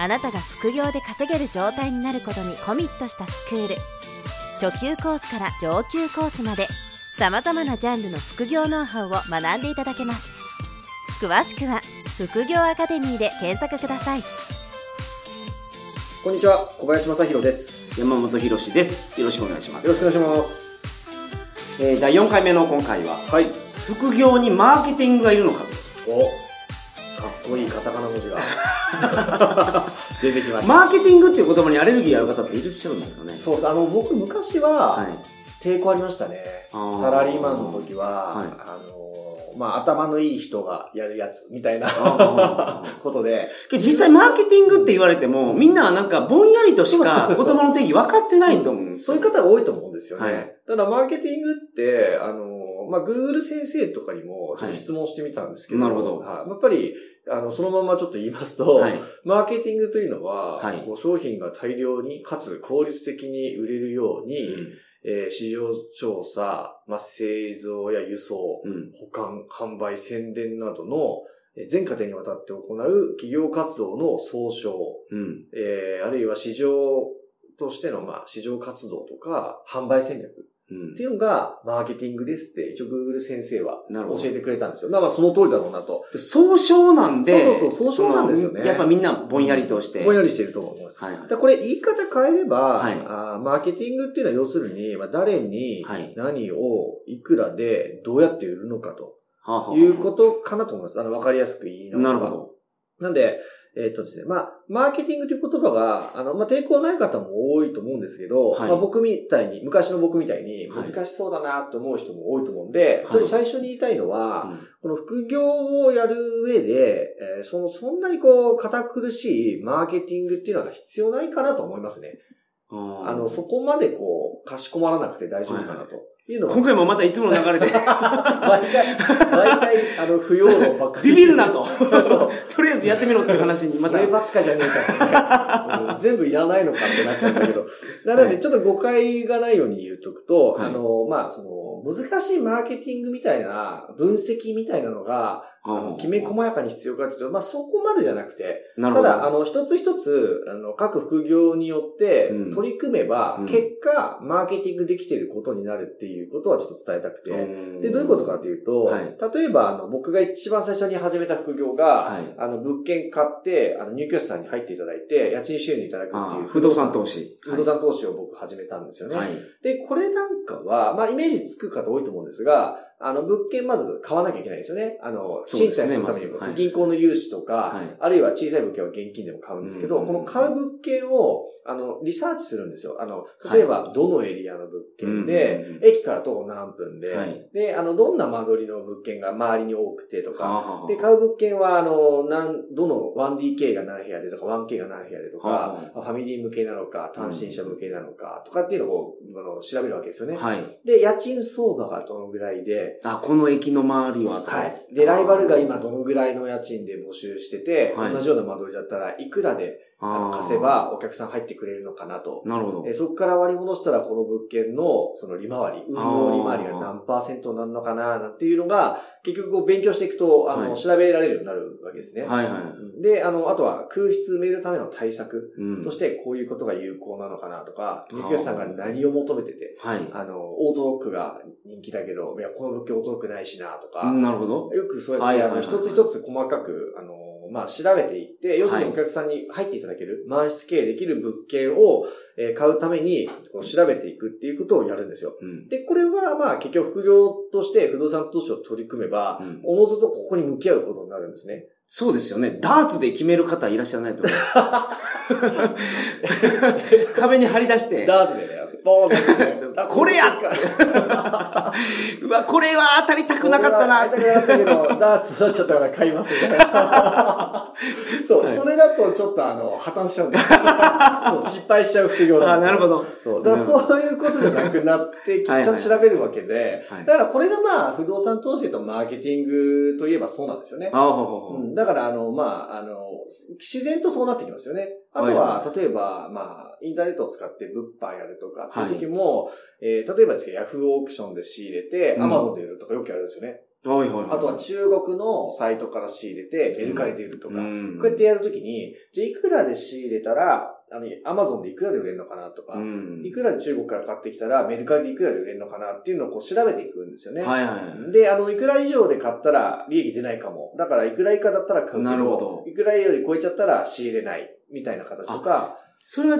あなたが副業で稼げる状態になることにコミットしたスクール初級コースから上級コースまでさまざまなジャンルの副業ノウハウを学んでいただけます詳しくは副業アカデミーで検索くださいこんにちは、小林正宏です。山本博史です。よろしくお願いします。よろしくお願いしまえー第4回目の今回は、す。はい。副業にマーケティングがいるのかと。お、かっこいいカタカナ文字が 出てきました。マーケティングっていう言葉にアレルギーある方っていらっしゃるんですかね？そうです。あの、僕昔は、はい。抵抗ありましたね。サラリーマンの時は、はいあの、まあ、頭のいい人がやるやつ、みたいな ことで、実際マーケティングって言われても、みんなはなんかぼんやりとしか言葉の定義分かってないと思うんですよ。そういう方が多いと思うんですよね。はいただ、マーケティングって、あの、まあ、Google 先生とかにも質問してみたんですけど、はいなるほどはいやっぱり、あの、そのままちょっと言いますと、はい。マーケティングというのは、はいこう商品が大量にかつ効率的に売れるように、えー市場調査、まあ、製造や輸送、うん。保管、販売、宣伝などのえー全過程にわたって行う企業活動の総称、うん。えーあるいは市場としての、まあ、市場活動とか、販売戦略うんっていうのが、マーケティングですって、一応 Google 先生は教えてくれたんですよ。まあまあ、その通りだろうなと。で総称なんで、そうそうそう総称なんですよねやっぱみんなぼんやりとして。ぼんやりしてると思います。はいはいでこれ言い方変えれば、はいあーマーケティングっていうのは要するに、まあ、誰にはい何をいくらでどうやって売るのかとはあはあいうことかなと思います。あの、わかりやすく言い直せばなるほど。なんで、えっ、とですね、まあ、マーケティングという言葉が、あの、まあ、抵抗ない方も多いと思うんですけど、はい。まあ、僕みたいに、昔の僕みたいにはい。難しそうだなと思う人も多いと思うんで、はい。最初に言いたいのは、うん。この副業をやる上で、えーその、そんなにこう、堅苦しいマーケティングっていうのが必要ないかなと思いますね。ああの、そこまでこう、かしこまらなくて大丈夫かなというのが、今回もまたいつもの流れで、毎回、毎回、あの、不要論ばっかり。ビビるなと。とりあえずやってみろっていう話にまた。そればっかじゃねえか全部いらないのかってなっちゃうんだけど。なので、ちょっと誤解がないように言っとくと、はいあの、まあ、その、難しいマーケティングみたいな、分析みたいなのが、きめ細やかに必要かというと、まあ、そこまでじゃなくて。ただ、あの、一つ一つ、あの、各副業によってうん取り組めば、うん結果、マーケティングできていることになるっていうことはちょっと伝えたくて、うんで、どういうことかというと、はい例えば、あの、僕が一番最初に始めた副業が、はい。あの、物件買って、あの、入居者さんに入っていただいて、家賃収入いただくっていう不動産投資。不動産投資を僕始めたんですよね。はい。で、これなんかは、まあ、イメージつく方多いと思うんですが、あの、物件まず買わなきゃいけないですよね。あの、賃貸するためにも、銀行の融資とか、はい。あるいは小さい物件は現金でも買うんですけど、うん。この買う物件を、あの、リサーチするんですよ。あの、例えば、どのエリアの物件で、うん駅から徒歩何分で、はい。で、あの、どんな間取りの物件が周りに多くてとか、はあで、買う物件は、あの、なん、どの 1DK が何部屋でとか、1K が何部屋でとか、はファミリー向けなのか、単身者向けなのか、とかっていうのをあの調べるわけですよね。はい。で、家賃相場がどのぐらいで、あ、この駅の周りははい。で、ライバルが今どのぐらいの家賃で募集してて、はい。同じような間取りだったらいくらで貸せばお客さん入ってくれるのかなと。なるほどえ。そこから割り戻したらこの物件のその利回り、運用利回りが何パーセントになるのかななんていうのが、結局こう勉強していくと、あの、はい調べられるようになるわけですね。はいはい。うんで、あの、あとは空室埋めるための対策うんとしてこういうことが有効なのかなとか、入居者さんが何を求めてて、はい。あの、オートロックが人気だけど、いや、この物件オートロックないしなとか、なるほど。よくそうやって、はいはいはいあの、一つ一つ細かく、あの、まあ、調べていって、要するにお客さんに入っていただける、満室経営できる物件を、えー買うために、調べていくっていうことをやるんですよ。うん。で、これは、まあ、結局副業として不動産投資を取り組めば、うんおのずとここに向き合うことになるんですね。そうですよね。ダーツで決める方いらっしゃらないと思う。壁に貼り出して。ダーツでね、ボーンってそうあこれやこれ うわ、これは当たりたくなかったな当たりたくなかったけど、ダーツだっちゃったから買いますみたいな。そう、はいそれだとちょっとあの、破綻しちゃうんです そう失敗しちゃう副業あなんですよなるほど。そう。だからそういうことじゃなくなって、ちはいゃんと調べるわけで、はいだからこれがまあ、不動産投資とマーケティングといえばそうなんですよね。あほうん、だから、あの、まあ、あの、自然とそうなってきますよね。あとは、はいは例えば、まあ、インターネットを使って物販やるとかっていう時も、えー例えばですけど、ヤフーオークションで仕入れて、うんアマゾンで売るとかよくやるんですよね。はいはいはい。あとは中国のサイトから仕入れて、メルカリで売るとか。うんこうやってやるときに、じゃあいくらで仕入れたら、あの、アマゾンでいくらで売れるのかなとか、うんいくらで中国から買ってきたら、メルカリでいくらで売れるのかなっていうのをこう調べていくんですよね。はいはいはい。で、あの、いくら以上で買ったら利益出ないかも。だから、いくら以下だったら買うけなるほどいくらより超えちゃったら仕入れない。みたいな形とか。それは、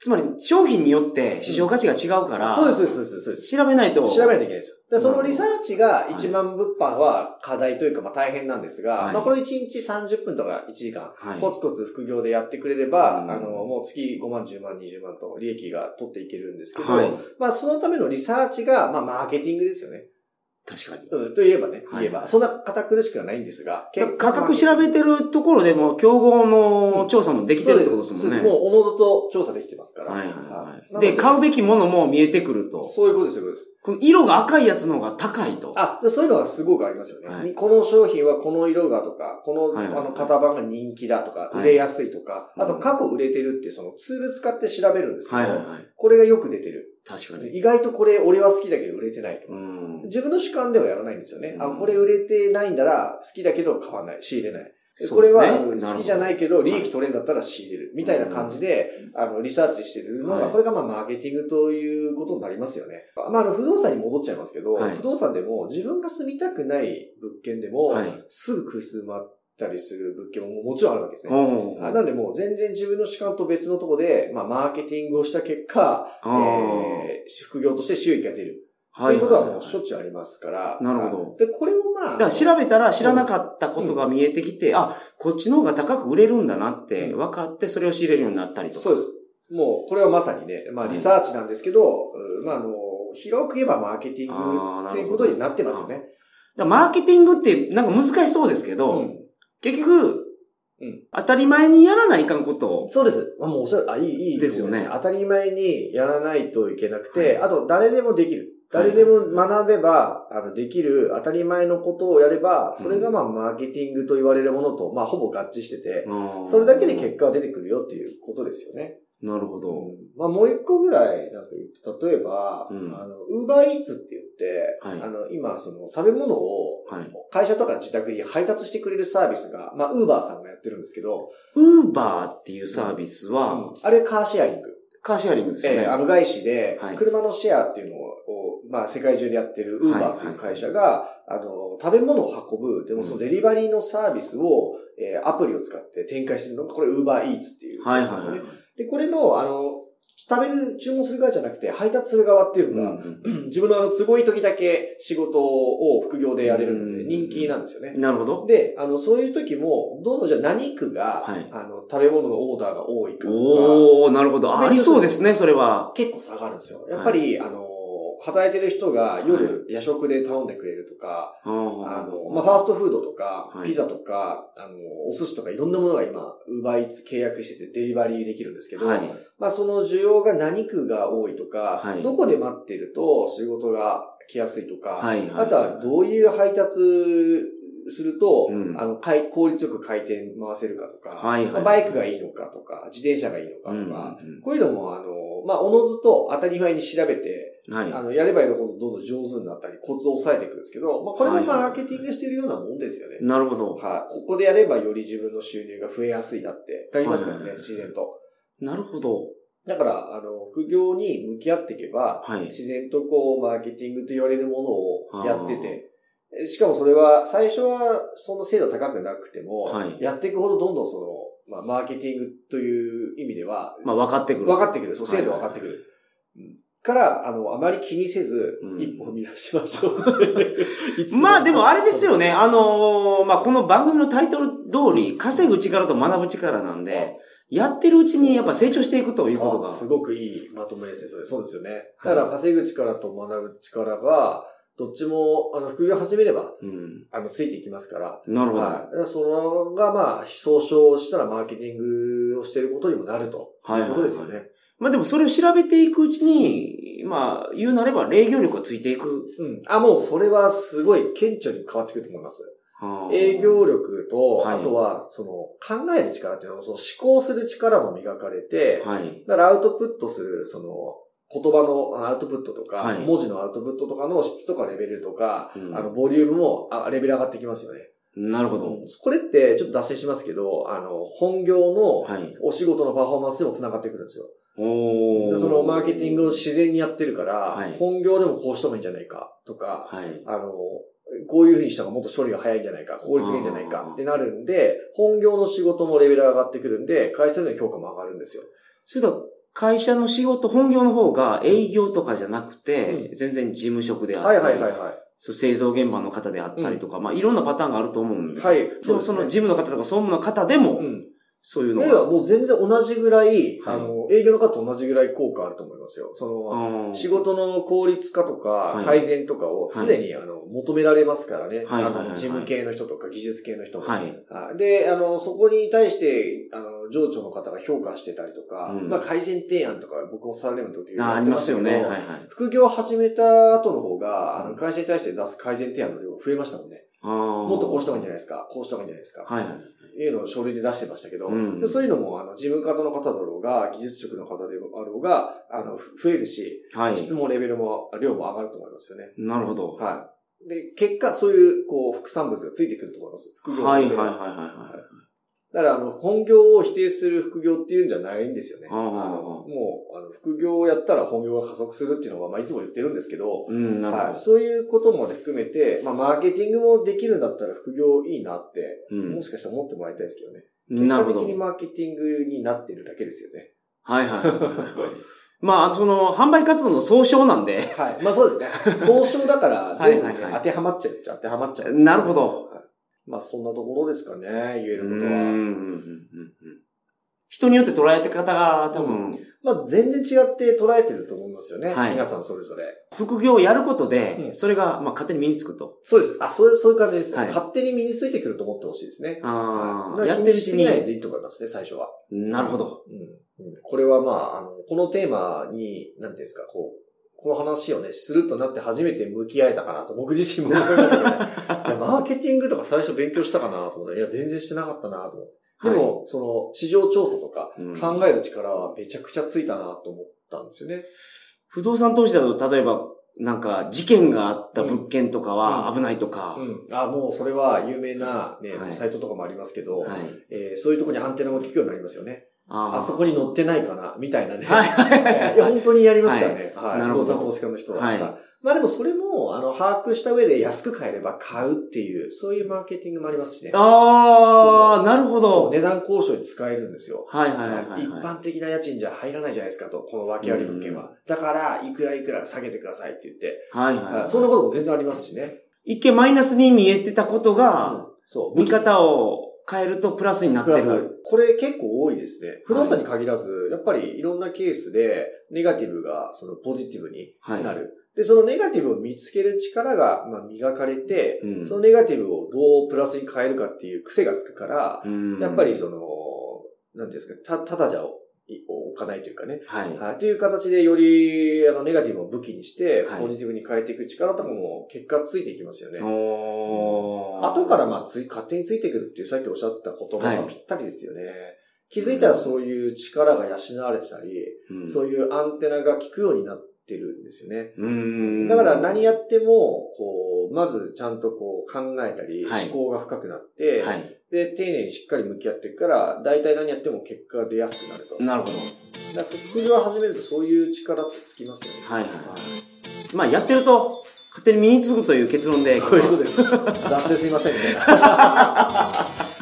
つまり商品によって市場価値が違うから、そうです、そうです、そうです。調べないと。調べないといけないですよ。でそのリサーチが一番物販は課題というか、まあ大変なんですが、はいまあこれ1日30分とか1時間、はいコツコツ副業でやってくれれば、うんあの、もう月5万、10万、20万と利益が取っていけるんですけど、はい。まあそのためのリサーチが、まあマーケティングですよね。確かに。うん、といえばね、はい言えば。そんな堅苦しくはないんですが、価格調べてるところでも、競合の調査もできてるってことですもんね。そうもうおのずと調査できてますから。はいはいはい。で、買うべきものも見えてくると。そういうことです、そういうことです。この色が赤いやつの方が高いと。あ、でそういうのはすごくありますよね。はいこの商品はこの色がとか、この、はいはいはいあの型番が人気だとか、はい売れやすいとか、うんあと過去売れてるっていうそのツール使って調べるんですけど、はいはいはい。これがよく出てる。確かに。意外とこれ俺は好きだけど売れてないと。うん。自分の主観ではやらないんですよね。あ、うんこれ売れてないんだら好きだけど買わない、仕入れない。これは好きじゃないけど利益取れんだったら仕入れる。みたいな感じで、あの、リサーチしてるのが、はいこれがまあマーケティングということになりますよね。まあ、あの、不動産に戻っちゃいますけど、はい不動産でも自分が住みたくない物件でも、はいすぐ空室埋まったりする物件ももちろんあるわけですね。なんでもう全然自分の主観と別のところで、まあ、マーケティングをした結果、えー副業として収益が出る。はいということはもうしょっちゅうありますから。なるほどで、これをまあ。だから調べたら知らなかったことが見えてきて、あ、こっちの方が高く売れるんだなって分かって、それを仕入れるようになったりとか。そうです。もう、これはまさにね、まあ、リサーチなんですけど、うんまあ、あの、広く言えばマーケティングっていうことになってますよね。だマーケティングってなんか難しそうですけど、うん結局、うん。当たり前にやらないかんこと。を、そうです。まあ、もうおっしゃる、あ、いい、いいですよね。当たり前にやらないといけなくて、はい。あと、誰でもできる。誰でも学べば、あの、できる当たり前のことをやれば、それがまあ、マーケティングと言われるものと、まあ、ほぼ合致してて、それだけで結果が出てくるよっていうことですよね。なるほど。まあ、もう一個ぐらい、なんか言うと、例えば、うん。あの、ウーバーイーツって言って、はいあの、今、その、食べ物を、はい。会社とか自宅に配達してくれるサービスが、まあ、ウーバーさんがやってるんですけど、ウーバーっていうサービスは、うんあれカーシェアリング。カーシェアリングですよね。えーあの外資ではい、車のシェアっていうのを、まあ、世界中でやってるウーバーっていう会社が、あの、食べ物を運ぶ、でもそのデリバリーのサービスを、えーアプリを使って展開してるのが、これウーバーイーツっていうはいはいはい。で、これの、あの、食べる、注文する側じゃなくて、配達する側っていうのが、うん 自分のあの、都合いい時だけ仕事を副業でやれるのうんで、人気なんですよねうん。なるほど。で、あの、そういう時も、どんどんじゃあ何区が、はいあの、食べ物のオーダーが多いかとか、おー、なるほど。ありそうですね、それは。結構差があるんですよ。やっぱり、あの、働いてる人が夜夜食で頼んでくれるとか、あの、まあ、ファーストフードとか、はい。ピザとか、あの、お寿司とかいろんなものが今、ウーバーイーツ契約しててデリバリーできるんですけど、はい。まあ、その需要が何区が多いとか、はい。どこで待ってると仕事が来やすいとか、はい。はい。あとはどういう配達すると、うん。あの、回効率よく回転回せるかとか、はい。はい。まあバイクがいいのかとか、自転車がいいのかとか、うん。こういうのも、あの、まあ、おのずと当たり前に調べて、はい。あの、やればやるほどどんどん上手になったり、コツを抑えていくんですけど、まあ、これもマーケティングしてるようなもんですよね。なるほど。はい。ここでやればより自分の収入が増えやすいなって、なりますよね、はいはいはい自然と。なるほど。だから、あの、副業に向き合っていけば、はい。自然とこう、マーケティングと言われるものをやってて、えしかもそれは、最初はその精度高くなくても、はいやっていくほどどんどんその、まあ、マーケティングという意味では、まあ分かってくる分かってくる。そう、はい精度分かってくる。うんから、あの、あまり気にせずう、ん一歩踏み出しましょうっていつ まあでもあれですよね。あのーまあこの番組のタイトル通り、稼ぐ力と学ぶ力なんで、やってるうちにやっぱ成長していくということが。あすごくいいまとめですね、それ。そうですよね。だから、稼ぐ力と学ぶ力が、どっちも、あの、副業始めれば、うん。あの、ついていきますから。なるほど。はい。そのが、まあ、総称したらマーケティングをしていることにもなると。はいいうことですよね。まあでもそれを調べていくうちに、まあ言うなれば営業力がついていく。うん。あ、もうそれはすごい顕著に変わってくると思います。営業力と、はいあとは、その、考える力っていうのは、その思考する力も磨かれて、はい。だからアウトプットする、その、言葉のアウトプットとか、はい文字のアウトプットとかの質とかレベルとか、うんあの、ボリュームも、あレベル上がってきますよね。なるほど。これって、ちょっと脱線しますけど、あの、本業のはい。お仕事のパフォーマンスにも繋がってくるんですよ。おーでそのマーケティングを自然にやってるから、はい本業でもこうした方がいいんじゃないかとか、はい。あの、こういう風にした方がもっと処理が早いんじゃないか、効率がいいんじゃないかってなるんで、本業の仕事もレベルが上がってくるんで、会社での評価も上がるんですよ。それでは会社の仕事、本業の方が営業とかじゃなくて、う全然事務職であったり、はいはいはいはい。そう製造現場の方であったりとか、まあいろんなパターンがあると思うんですよ。はい。でもその事務の方とか総務の方でも、うん。そういうのいや、が。もう全然同じぐらい、はいあの、営業の方と同じぐらい効果あると思いますよ。その、うん仕事の効率化とかい改善とかを常に、あの求められますからね。はいあの事務系の人とか技術系の人も。はい。はいで、あの、そこに対して、あの、上長の方が評価してたりとか、うんまあ改善提案とか僕もサラリーマンの時あありますよね。はいはい。副業を始めた後の方が、会社に対して出す改善提案の量が増えましたもんね。ももっとこうした方がいいんじゃないですか。こうした方がいいんじゃないですか。はいはい。いうのを書類で出してましたけど、うんでそういうのも、あの、事務方の方だろうが、技術職の方であろうが、あの、ふ増えるし、はい。質もレベルも、量も上がると思いますよね。なるほど。はい。で、結果、そういう、こう、副産物がついてくると思います。副業はいはいはいだはいはい。から、あの、本業を否定する副業っていうんじゃないんですよね。あもう、あの、副業をやったら本業が加速するっていうのは、まあ、いつも言ってるんですけど、うん、なるほはい、そういうことまで含めて、まあ、マーケティングもできるんだったら副業いいなって、ど。うんもしかしたら思ってもらいたいですけどね。なるほど的。にマーケティングになってるだけですよね。はいはいはいはい。まあ、その、販売活動の総称なんで、はい。まあそうですね。総称だから、はい全部ねはいはい当てはまっちゃうっちゃ当てはまっちゃう、なるほど。はいまあそんなところですかね、言えることうんうんうんうは。ん人によって捉え方が多分、まあ全然違って捉えてると思いますよね。はい皆さんそれぞれ。副業をやることで、うんそれが、まあ、勝手に身につくと。そうです。あ、そういう、そういう感じですね。はい勝手に身についてくると思ってほしいですね。ああ、はいやってるうちに。ないでいいと思いますね、最初は。なるほど。うん。うんこれはまあ、あの、このテーマに、なんていうんですか、こう、この話をね、するとなって初めて向き合えたかなと、僕自身も思いましたけどね。マーケティングとか最初勉強したかなと思って、いや、全然してなかったなと思って。でも、その、市場調査とかうん考える力はめちゃくちゃついたなと思ったんですよね。不動産投資だと、例えば、なんか、事件があった物件とかは危ないとか、うん。あ、もうそれは有名なね、はいサイトとかもありますけど、はい。えーそういうところにアンテナも効くようになりますよね。ああそこに載ってないかなみたいなね。はい 本当にやりますからね。はい。なるほど投資家の人は。はいまあでもそれも、あの、把握した上で安く買えれば買うっていう、そういうマーケティングもありますしね。ああ、なるほど。値段交渉に使えるんですよ。はいはいはいはい。一般的な家賃じゃ入らないじゃないですかと、この訳あり物件は。だから、いくらいくら下げてくださいって言って。はいはいはい。そんなことも全然ありますしね。一見マイナスに見えてたことが、そう。見方を変えるとプラスになってプラスる。これ結構多いですね。不動産に限らず、やっぱりいろんなケースで、ネガティブがそのポジティブにはい。なる。で、そのネガティブを見つける力が、まあ、磨かれて、うんそのネガティブをどうプラスに変えるかっていう癖がつくから、うんやっぱりその、なんていうんですか、た、ただじゃ置かないというかね。はい。はい。という形でより、あの、ネガティブを武器にして、はいポジティブに変えていく力とかも結果ついていきますよね。おー後からまあつい、勝手についてくるっていうさっきおっしゃった言葉はいがぴったりですよね。気づいたらそういう力が養われてたり、うんそういうアンテナが効くようになってるんですよね。うん。だから何やっても、こう、まずちゃんとこう考えたり、はい思考が深くなって、はい。で、丁寧にしっかり向き合っていくから、大体何やっても結果が出やすくなると。なるほど。だから副業を始めるとそういう力ってつきますよね。はいはいはいまあ、やってると、勝手に身につくという結論で。そういうことです。雑ですいませんね。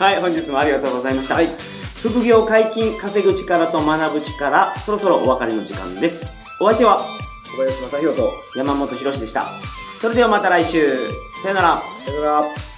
はい、本日もありがとうございました。はい。副業解禁、稼ぐ力と学ぶ力、そろそろお別れの時間です。お相手は小林正宏と、山本博史でした。それではまた来週。さよなら。さよなら。